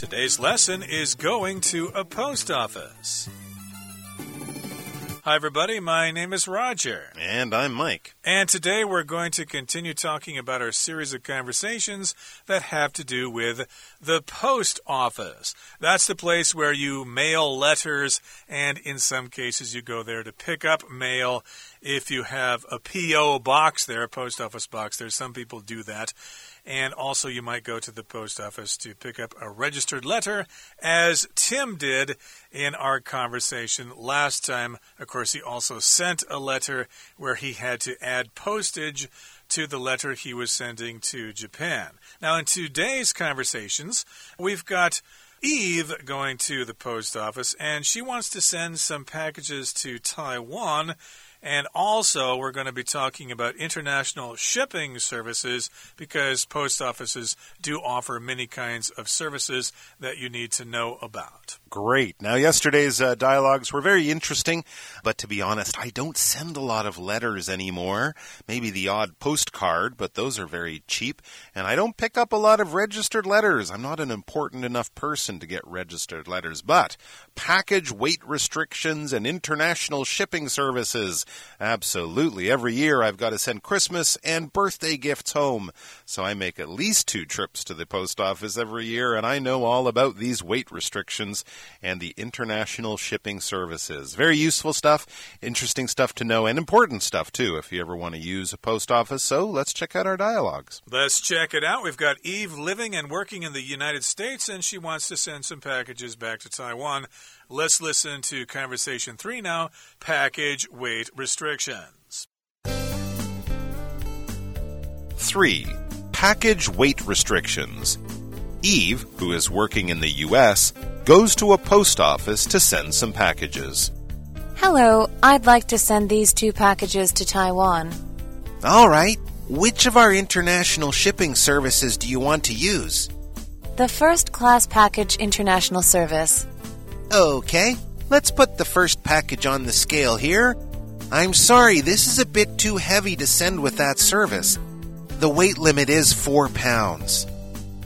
Today's lesson is going to a post office. Hi, everybody. My name is Roger. And I'm Mike. And today we're going to continue talking about our series of conversations that have to do with the post office. That's the place where you mail letters, and in some cases, you go there to pick up mail. If you have a P.O. box there, a post office box there, some people do that. And also, you might go to the post office to pick up a registered letter, as Tim did in our conversation last time. Of course, he also sent a letter where he had to add postage to the letter he was sending to Japan. Now, in today's conversations, we've got Eve going to the post office, and she wants to send some packages to Taiwan. And also, we're going to be talking about international shipping services because post offices do offer many kinds of services that you need to know about. Great. Now, yesterday's uh, dialogues were very interesting, but to be honest, I don't send a lot of letters anymore. Maybe the odd postcard, but those are very cheap. And I don't pick up a lot of registered letters. I'm not an important enough person to get registered letters. But package weight restrictions and international shipping services. Absolutely. Every year I've got to send Christmas and birthday gifts home. So I make at least two trips to the post office every year, and I know all about these weight restrictions and the international shipping services. Very useful stuff, interesting stuff to know, and important stuff too if you ever want to use a post office. So let's check out our dialogues. Let's check it out. We've got Eve living and working in the United States, and she wants to send some packages back to Taiwan. Let's listen to conversation three now package weight restrictions. 3. Package weight restrictions. Eve, who is working in the U.S., goes to a post office to send some packages. Hello, I'd like to send these two packages to Taiwan. All right. Which of our international shipping services do you want to use? The first class package international service. Okay, let's put the first package on the scale here. I'm sorry, this is a bit too heavy to send with that service. The weight limit is four pounds.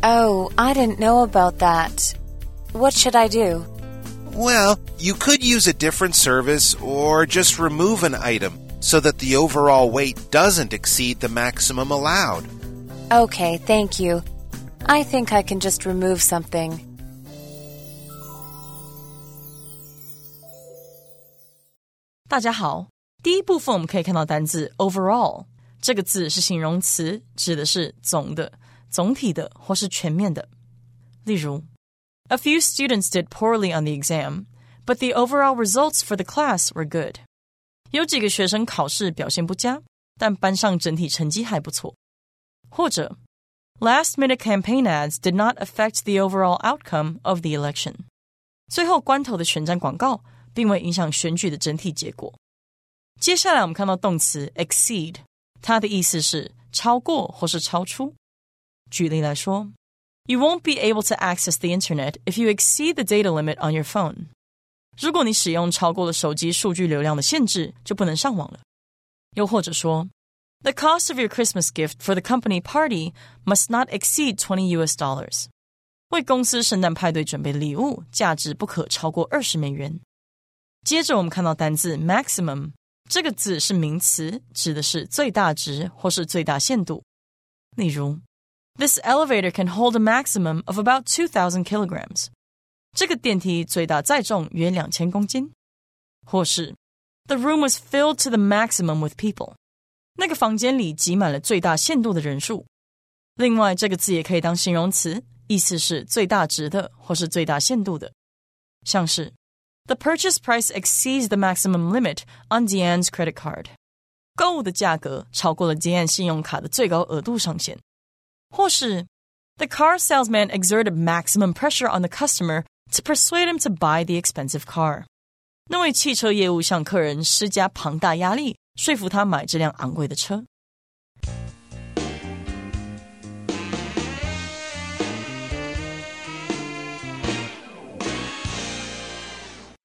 Oh, I didn't know about that. What should I do? Well, you could use a different service or just remove an item so that the overall weight doesn't exceed the maximum allowed. Okay, thank you. I think I can just remove something. 大家好，第一部分我们可以看到单字 overall 这个字是形容词，指的是总的、 总体的或是全面的。例如，A few students did poorly on the exam, but the overall results for the class were good. 有几个学生考试表现不佳，但班上整体成绩还不错。或者，Last minute campaign ads did not affect the overall outcome of the election. 最后关头的选战广告并未影响选举的整体结果。接下来我们看到动词 exceed，它的意思是超过或是超出。 举例来说，You won't be able to access the internet if you exceed the data limit on your phone。如果你使用超过了手机数据流量的限制，就不能上网了。又或者说，The cost of your Christmas gift for the company party must not exceed twenty US dollars。为公司圣诞派对准备的礼物价值不可超过二十美元。接着我们看到单字 maximum，这个字是名词，指的是最大值或是最大限度。例如 ，This elevator can hold a maximum of about two thousand kilograms。这个电梯最大载重约两千公斤。或是，The room was filled to the maximum with people。那个房间里挤满了最大限度的人数。另外，这个字也可以当形容词，意思是最大值的或是最大限度的，像是。The purchase price exceeds the maximum limit on Deanne's credit card. 购物的价格超过了 Deanne 信用卡的最高额度上限。 或是 The car salesman exerted maximum pressure on the customer to persuade him to buy the expensive car. 那位汽车业务向客人施加庞大压力，说服他买这辆昂贵的车。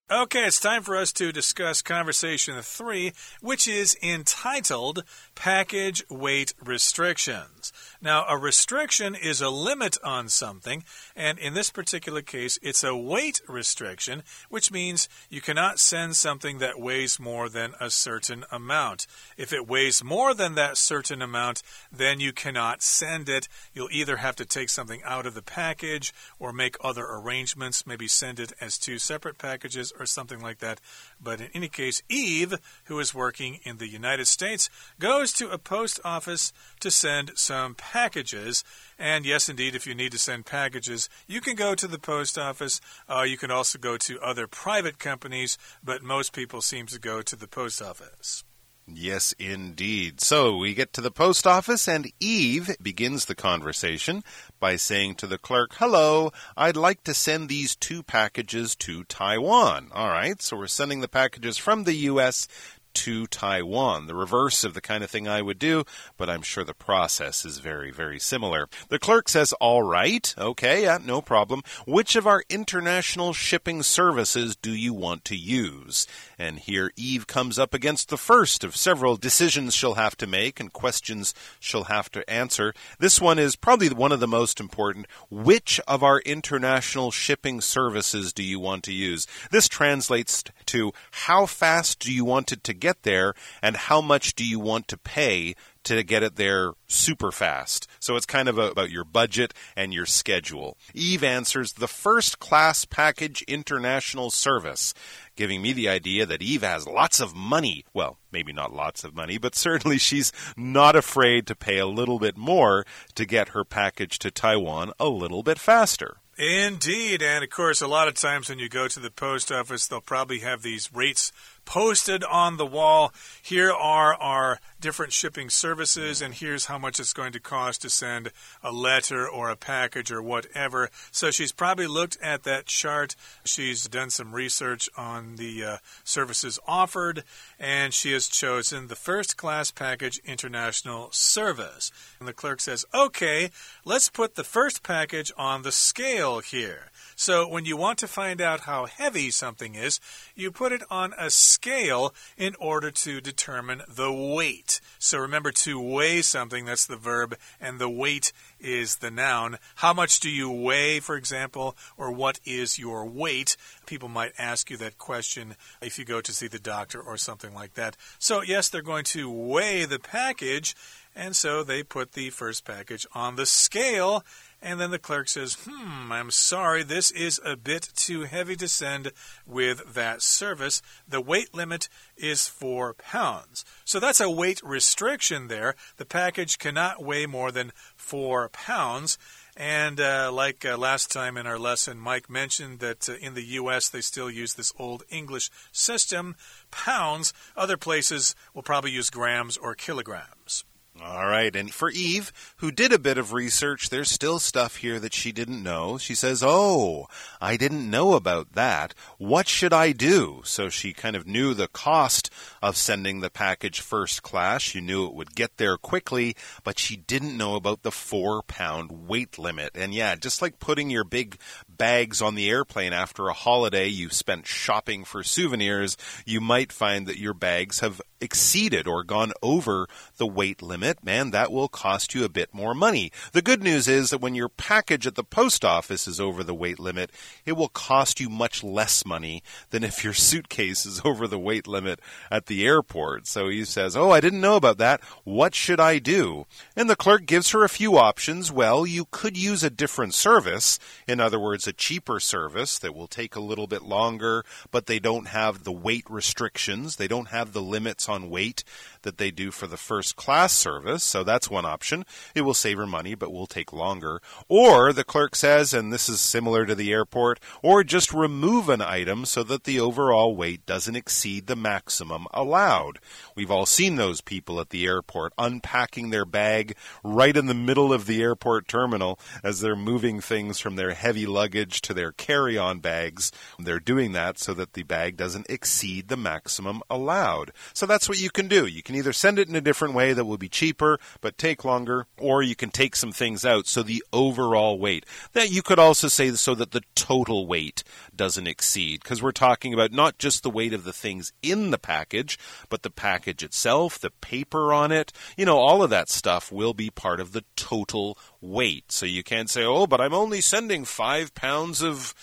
Okay, it's time for us to discuss conversation three, which is entitled Package Weight Restrictions. Now, a restriction is a limit on something, and in this particular case, it's a weight restriction, which means you cannot send something that weighs more than a certain amount. If it weighs more than that certain amount, then you cannot send it. You'll either have to take something out of the package or make other arrangements, maybe send it as two separate packages or something like that. But in any case, Eve, who is working in the United States, goes to a post office to send some packages. And yes, indeed, if you need to send packages, you can go to the post office. Uh, you can also go to other private companies, but most people seem to go to the post office. Yes, indeed. So we get to the post office, and Eve begins the conversation by saying to the clerk, Hello, I'd like to send these two packages to Taiwan. All right, so we're sending the packages from the U.S to Taiwan. The reverse of the kind of thing I would do, but I'm sure the process is very, very similar. The clerk says, All right, okay, yeah, no problem. Which of our international shipping services do you want to use? And here Eve comes up against the first of several decisions she'll have to make and questions she'll have to answer. This one is probably one of the most important. Which of our international shipping services do you want to use? This translates to how fast do you want it to get there and how much do you want to pay to get it there super fast. So it's kind of a, about your budget and your schedule. Eve answers the first class package international service, giving me the idea that Eve has lots of money. Well, maybe not lots of money, but certainly she's not afraid to pay a little bit more to get her package to Taiwan a little bit faster. Indeed. And of course, a lot of times when you go to the post office, they'll probably have these rates posted on the wall. Here are our different shipping services, and here's how much it's going to cost to send a letter or a package or whatever. So she's probably looked at that chart. She's done some research on the uh, services offered, and she has chosen the first class package international service. And the clerk says, okay, let's put the first package on the scale here. So when you want to find out how heavy something is, you put it on a scale in order to determine the weight. So remember to weigh something, that's the verb, and the weight is the noun. How much do you weigh, for example, or what is your weight? People might ask you that question if you go to see the doctor or something like that. So, yes, they're going to weigh the package, and so they put the first package on the scale and then the clerk says, Hmm, I'm sorry, this is a bit too heavy to send with that service. The weight limit is four pounds. So that's a weight restriction there. The package cannot weigh more than four pounds. And uh, like uh, last time in our lesson, Mike mentioned that uh, in the U.S. they still use this old English system, pounds. Other places will probably use grams or kilograms. All right. And for Eve, who did a bit of research, there's still stuff here that she didn't know. She says, Oh, I didn't know about that. What should I do? So she kind of knew the cost of sending the package first class. She knew it would get there quickly, but she didn't know about the four pound weight limit. And yeah, just like putting your big bags on the airplane after a holiday you spent shopping for souvenirs, you might find that your bags have exceeded or gone over the weight limit, man, that will cost you a bit more money. The good news is that when your package at the post office is over the weight limit, it will cost you much less money than if your suitcase is over the weight limit at the airport. So he says, Oh, I didn't know about that. What should I do? And the clerk gives her a few options. Well, you could use a different service. In other words, a cheaper service that will take a little bit longer, but they don't have the weight restrictions. They don't have the limits on weight that they do for the first class service. So that's one option. It will save her money, but will take longer. Or the clerk says, and this is similar to the airport, or just remove an item so that the overall weight doesn't exceed the maximum allowed. We've all seen those people at the airport unpacking their bag right in the middle of the airport terminal as they're moving things from their heavy luggage to their carry on bags. They're doing that so that the bag doesn't exceed the maximum allowed. So that's what you can do. You can either send it in a different way that will be cheaper but take longer, or you can take some things out so the overall weight. That you could also say so that the total weight doesn't exceed because we're talking about not just the weight of the things in the package, but the package itself, the paper on it, you know, all of that stuff will be part of the total weight. So you can't say, oh, but I'm only sending five pounds of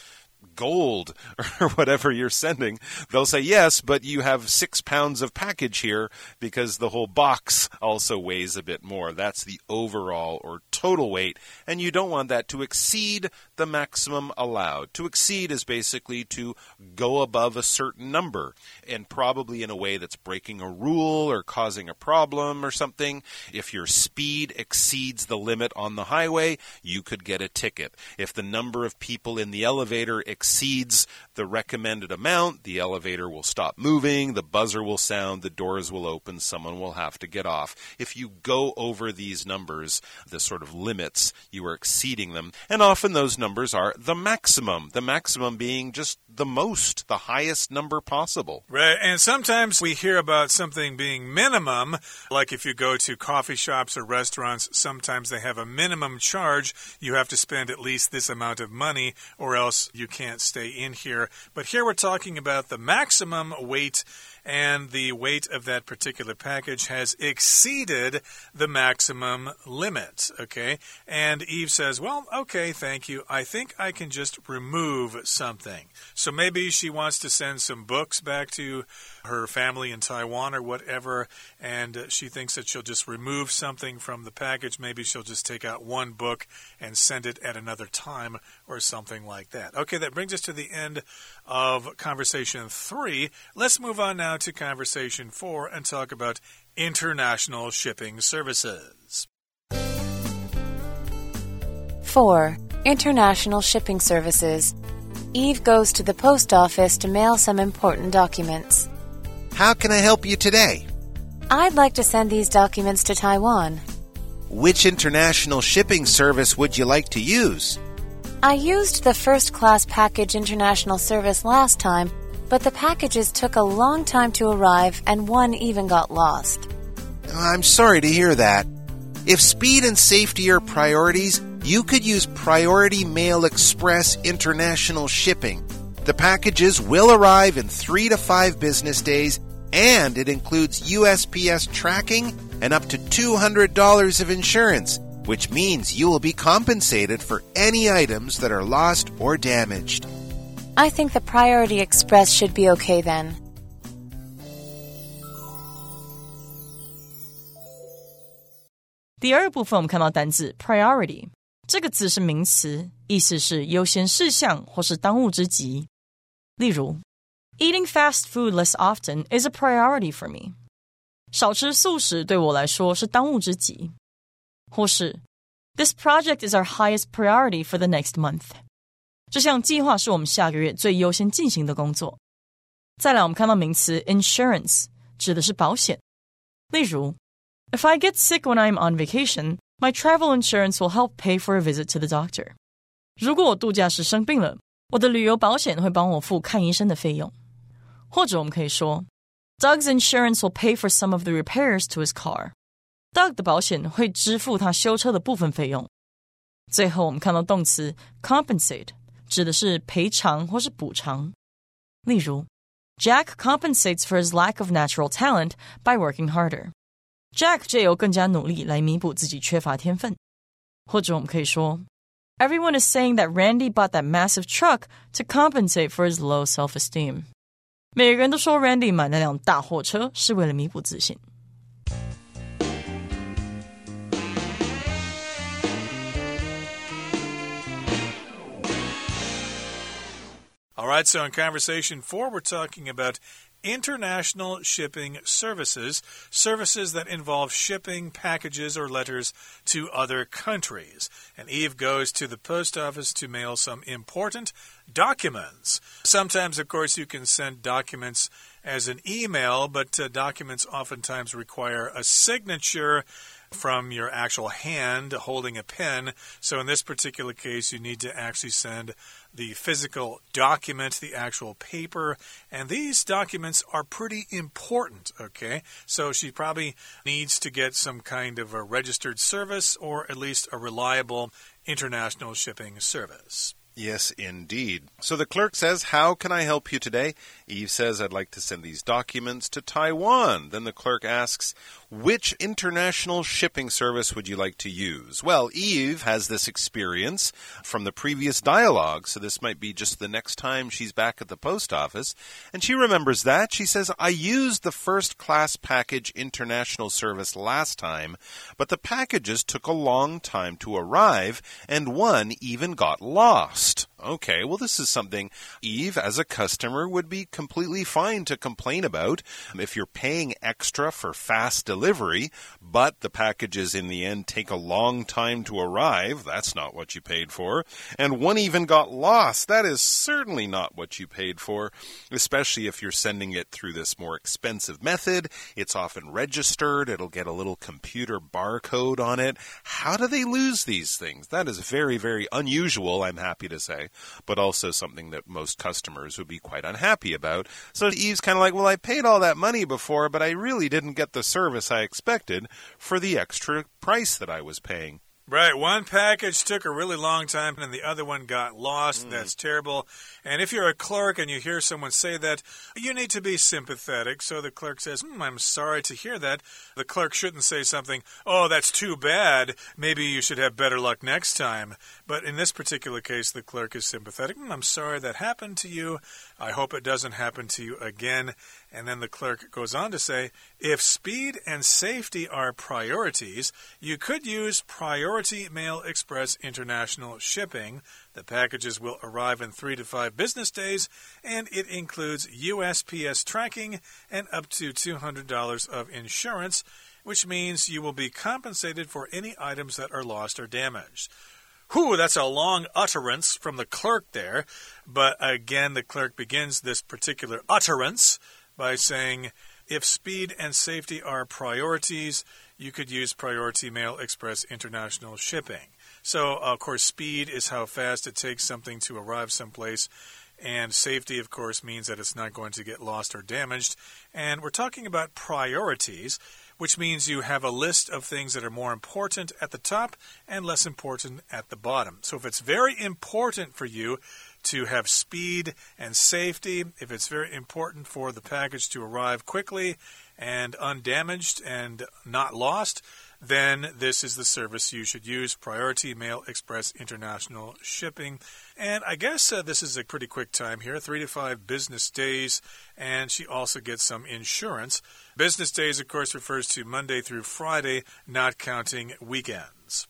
gold or whatever you're sending, they'll say yes, but you have six pounds of package here because the whole box also weighs a bit more. That's the overall or total weight, and you don't want that to exceed the maximum allowed. To exceed is basically to go above a certain number, and probably in a way that's breaking a rule or causing a problem or something. If your speed exceeds the limit on the highway, you could get a ticket. If the number of people in the elevator exceeds the recommended amount, the elevator will stop moving, the buzzer will sound, the doors will open, someone will have to get off. If you go over these numbers, the sort of limits, you are exceeding them. And often those numbers are the maximum, the maximum being just the most, the highest number possible. Right. And sometimes we hear about something being minimum, like if you go to coffee shops or restaurants, sometimes they have a minimum charge. You have to spend at least this amount of money, or else you can't stay in here. But here we're talking about the maximum weight and the weight of that particular package has exceeded the maximum limit. Okay. And Eve says, Well, okay, thank you. I think I can just remove something. So maybe she wants to send some books back to her family in Taiwan or whatever, and she thinks that she'll just remove something from the package. Maybe she'll just take out one book and send it at another time or something like that. Okay, that brings us to the end of conversation three. Let's move on now to conversation four and talk about international shipping services. 4. International shipping services. Eve goes to the post office to mail some important documents. How can I help you today? I'd like to send these documents to Taiwan. Which international shipping service would you like to use? I used the first class package international service last time, but the packages took a long time to arrive and one even got lost. I'm sorry to hear that. If speed and safety are priorities, you could use Priority Mail Express International Shipping. The packages will arrive in three to five business days, and it includes USPS tracking and up to $200 of insurance, which means you will be compensated for any items that are lost or damaged. I think the Priority Express should be okay then. 第二部分我们看到单字 priority 这个字是名词，意思是优先事项或是当务之急。例如 Eating fast food less often is a priority for me. 少吃速食对我来说是当务之急。或是，This project is our highest priority for the next month. 这项计划是我们下个月最优先进行的工作。再来，我们看到名词 insurance 指的是保险。例如，If I get sick when I'm on vacation, my travel insurance will help pay for a visit to the doctor. 如果我度假时生病了，我的旅游保险会帮我付看医生的费用。或者我们可以说，Doug's insurance will pay for some of the repairs to his car. Doug 的保险会支付他修车的部分费用。最后，我们看到动词 compensate 指的是赔偿或是补偿。例如，Jack compensates for his lack of natural talent by working harder. Jack 借由更加努力来弥补自己缺乏天分。或者我们可以说，Everyone is saying that Randy bought that massive truck to compensate for his low self-esteem。 每个人都说 Randy 买那辆大货车是为了弥补自信。All right, so in conversation four, we're talking about international shipping services, services that involve shipping packages or letters to other countries. And Eve goes to the post office to mail some important documents. Sometimes, of course, you can send documents as an email, but uh, documents oftentimes require a signature. from your actual hand holding a pen. So in this particular case, you need to actually send the physical document, the actual paper, and these documents are pretty important, okay? So she probably needs to get some kind of a registered service or at least a reliable international shipping service. Yes, indeed. So the clerk says, How can I help you today? Eve says, I'd like to send these documents to Taiwan. Then the clerk asks, Which international shipping service would you like to use? Well, Eve has this experience from the previous dialogue, so this might be just the next time she's back at the post office. And she remembers that. She says, I used the first class package international service last time, but the packages took a long time to arrive, and one even got lost. Okay, well, this is something Eve, as a customer, would be completely fine to complain about. If you're paying extra for fast delivery, but the packages in the end take a long time to arrive, that's not what you paid for. And one even got lost, that is certainly not what you paid for, especially if you're sending it through this more expensive method. It's often registered, it'll get a little computer barcode on it. How do they lose these things? That is very, very unusual, I'm happy to say but also something that most customers would be quite unhappy about. So Eve's kind of like, well, I paid all that money before, but I really didn't get the service I expected for the extra price that I was paying. Right. One package took a really long time and the other one got lost. Mm. That's terrible. And if you're a clerk and you hear someone say that, you need to be sympathetic. So the clerk says, hmm, I'm sorry to hear that. The clerk shouldn't say something, oh, that's too bad. Maybe you should have better luck next time. But in this particular case, the clerk is sympathetic. Hmm, I'm sorry that happened to you. I hope it doesn't happen to you again. And then the clerk goes on to say if speed and safety are priorities, you could use Priority Mail Express International Shipping. The packages will arrive in three to five business days, and it includes USPS tracking and up to $200 of insurance, which means you will be compensated for any items that are lost or damaged. Whew, that's a long utterance from the clerk there. But again, the clerk begins this particular utterance by saying if speed and safety are priorities, you could use Priority Mail Express International Shipping. So, of course, speed is how fast it takes something to arrive someplace. And safety, of course, means that it's not going to get lost or damaged. And we're talking about priorities, which means you have a list of things that are more important at the top and less important at the bottom. So if it's very important for you to have speed and safety, if it's very important for the package to arrive quickly and undamaged and not lost, then this is the service you should use Priority Mail Express International Shipping. And I guess uh, this is a pretty quick time here three to five business days. And she also gets some insurance. Business days, of course, refers to Monday through Friday, not counting weekends.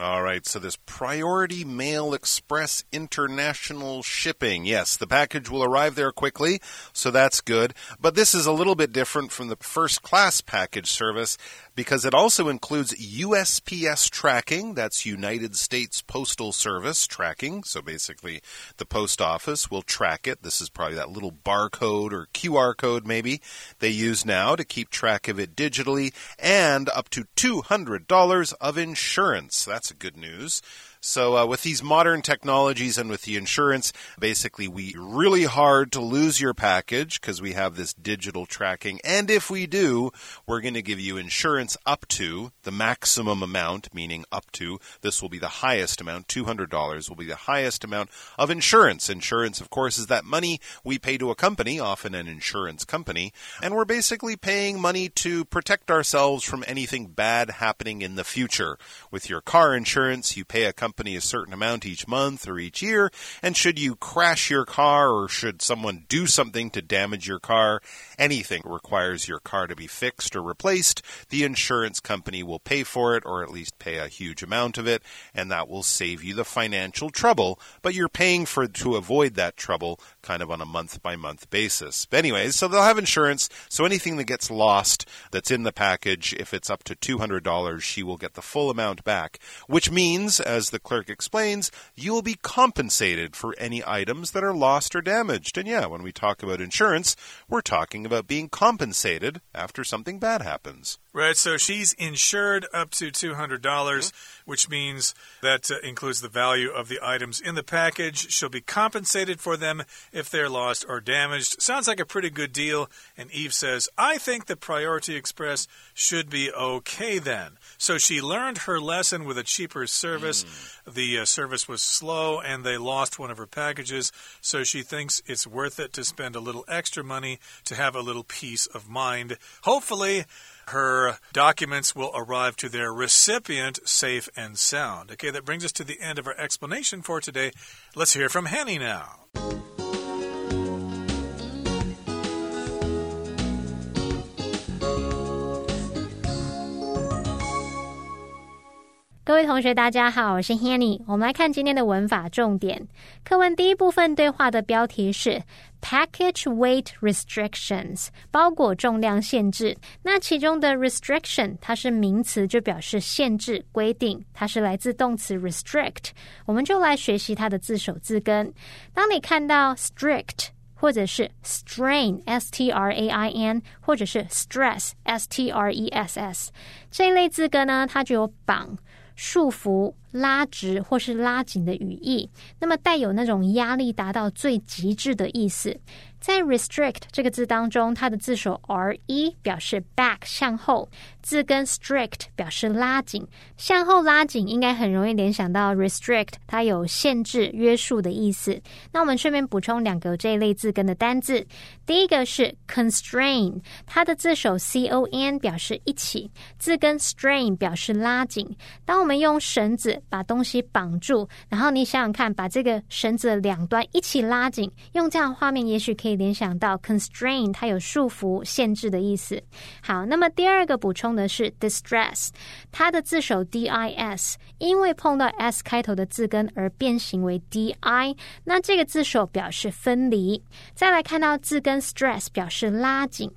All right, so this Priority Mail Express International Shipping. Yes, the package will arrive there quickly, so that's good. But this is a little bit different from the first class package service because it also includes USPS tracking. That's United States Postal Service tracking. So basically, the post office will track it. This is probably that little barcode or QR code, maybe, they use now to keep track of it digitally, and up to $200 of insurance. That's good news. So, uh, with these modern technologies and with the insurance, basically, we really hard to lose your package because we have this digital tracking. And if we do, we're going to give you insurance up to the maximum amount, meaning up to this will be the highest amount. $200 will be the highest amount of insurance. Insurance, of course, is that money we pay to a company, often an insurance company, and we're basically paying money to protect ourselves from anything bad happening in the future. With your car insurance, you pay a company company a certain amount each month or each year. And should you crash your car or should someone do something to damage your car, anything requires your car to be fixed or replaced, the insurance company will pay for it or at least pay a huge amount of it, and that will save you the financial trouble. But you're paying for to avoid that trouble kind of on a month by month basis. But anyways, so they'll have insurance. So anything that gets lost that's in the package, if it's up to $200, she will get the full amount back, which means, as the the clerk explains, you will be compensated for any items that are lost or damaged. And yeah, when we talk about insurance, we're talking about being compensated after something bad happens. Right, so she's insured up to $200, dollars which means that uh, includes the value of the items in the package. She'll be compensated for them if they're lost or damaged. Sounds like a pretty good deal. And Eve says, I think the Priority Express should be okay then. So she learned her lesson with a cheaper service. Mm. The uh, service was slow and they lost one of her packages. So she thinks it's worth it to spend a little extra money to have a little peace of mind. Hopefully, her documents will arrive to their recipient safe and sound. Okay, that brings us to the end of our explanation for today. Let's hear from Henny now. 各位同学，大家好，我是 Hanny。我们来看今天的文法重点。课文第一部分对话的标题是 Package Weight Restrictions，包裹重量限制。那其中的 restriction 它是名词，就表示限制、规定，它是来自动词 restrict。我们就来学习它的字首字根。当你看到 strict 或者是 strain（s t r a i n） 或者是 stress（s t r e s s） 这一类字根呢，它就有绑。束缚、拉直或是拉紧的语义，那么带有那种压力达到最极致的意思。在 restrict 这个字当中，它的字首 r e 表示 back 向后。字根 strict 表示拉紧，向后拉紧应该很容易联想到 restrict，它有限制、约束的意思。那我们顺便补充两个这一类字根的单字，第一个是 constrain，它的字首 c o n 表示一起，字根 strain 表示拉紧。当我们用绳子把东西绑住，然后你想想看，把这个绳子的两端一起拉紧，用这样画面，也许可以联想到 constrain，它有束缚、限制的意思。好，那么第二个补充。的是 distress，它的字首 d i s，因为碰到 s 开头的字根而变形为 d i，那这个字首表示分离。再来看到字根 stress，表示拉紧。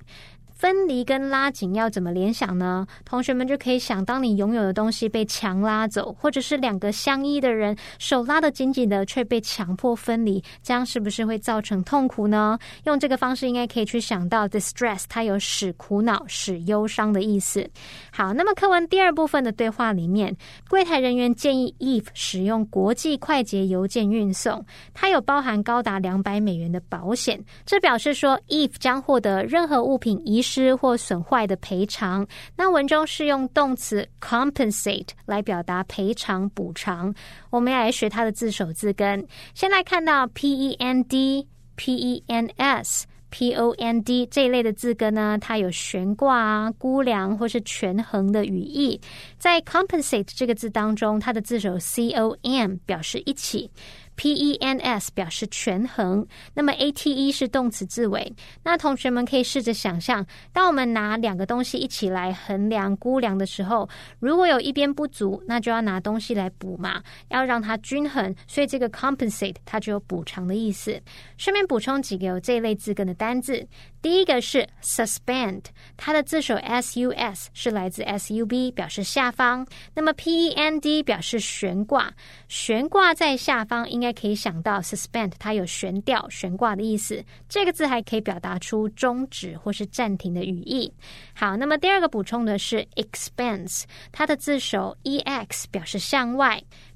分离跟拉紧要怎么联想呢？同学们就可以想，当你拥有的东西被强拉走，或者是两个相依的人手拉得紧紧的，却被强迫分离，这样是不是会造成痛苦呢？用这个方式应该可以去想到 distress，它有使苦恼、使忧伤的意思。好，那么课文第二部分的对话里面，柜台人员建议 Eve 使用国际快捷邮件运送，它有包含高达两百美元的保险，这表示说 Eve 将获得任何物品遗失。失或损坏的赔偿，那文中是用动词 compensate 来表达赔偿补偿。我们要来学它的字首字根。先来看到 p e n d p e n s p o n d 这一类的字根呢，它有悬挂啊、估量或是权衡的语义。在 compensate 这个字当中，它的字首 c o m 表示一起。P E N S 表示权衡，那么 A T E 是动词字尾。那同学们可以试着想象，当我们拿两个东西一起来衡量、估量的时候，如果有一边不足，那就要拿东西来补嘛，要让它均衡。所以这个 compensate 它就有补偿的意思。顺便补充几个有这一类字根的单字。第一个是 suspend，它的字首 s u s 是来自 s u b，表示下方。那么 p e n d 表示悬挂，悬挂在下方，应该可以想到 suspend，它有悬吊、悬挂的意思。这个字还可以表达出终止或是暂停的语义。好，那么第二个补充的是 expense，它的字首 e x 表示向外。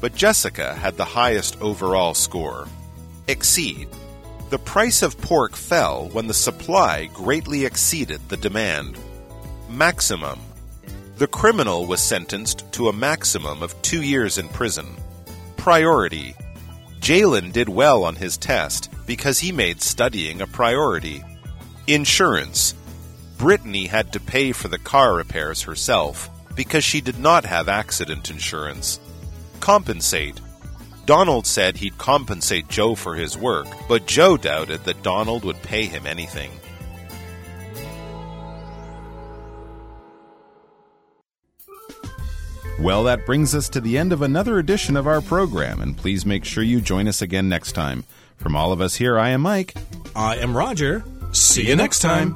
but Jessica had the highest overall score. Exceed. The price of pork fell when the supply greatly exceeded the demand. Maximum. The criminal was sentenced to a maximum of two years in prison. Priority. Jalen did well on his test because he made studying a priority. Insurance. Brittany had to pay for the car repairs herself because she did not have accident insurance. Compensate. Donald said he'd compensate Joe for his work, but Joe doubted that Donald would pay him anything. Well, that brings us to the end of another edition of our program, and please make sure you join us again next time. From all of us here, I am Mike. I am Roger. See you next time.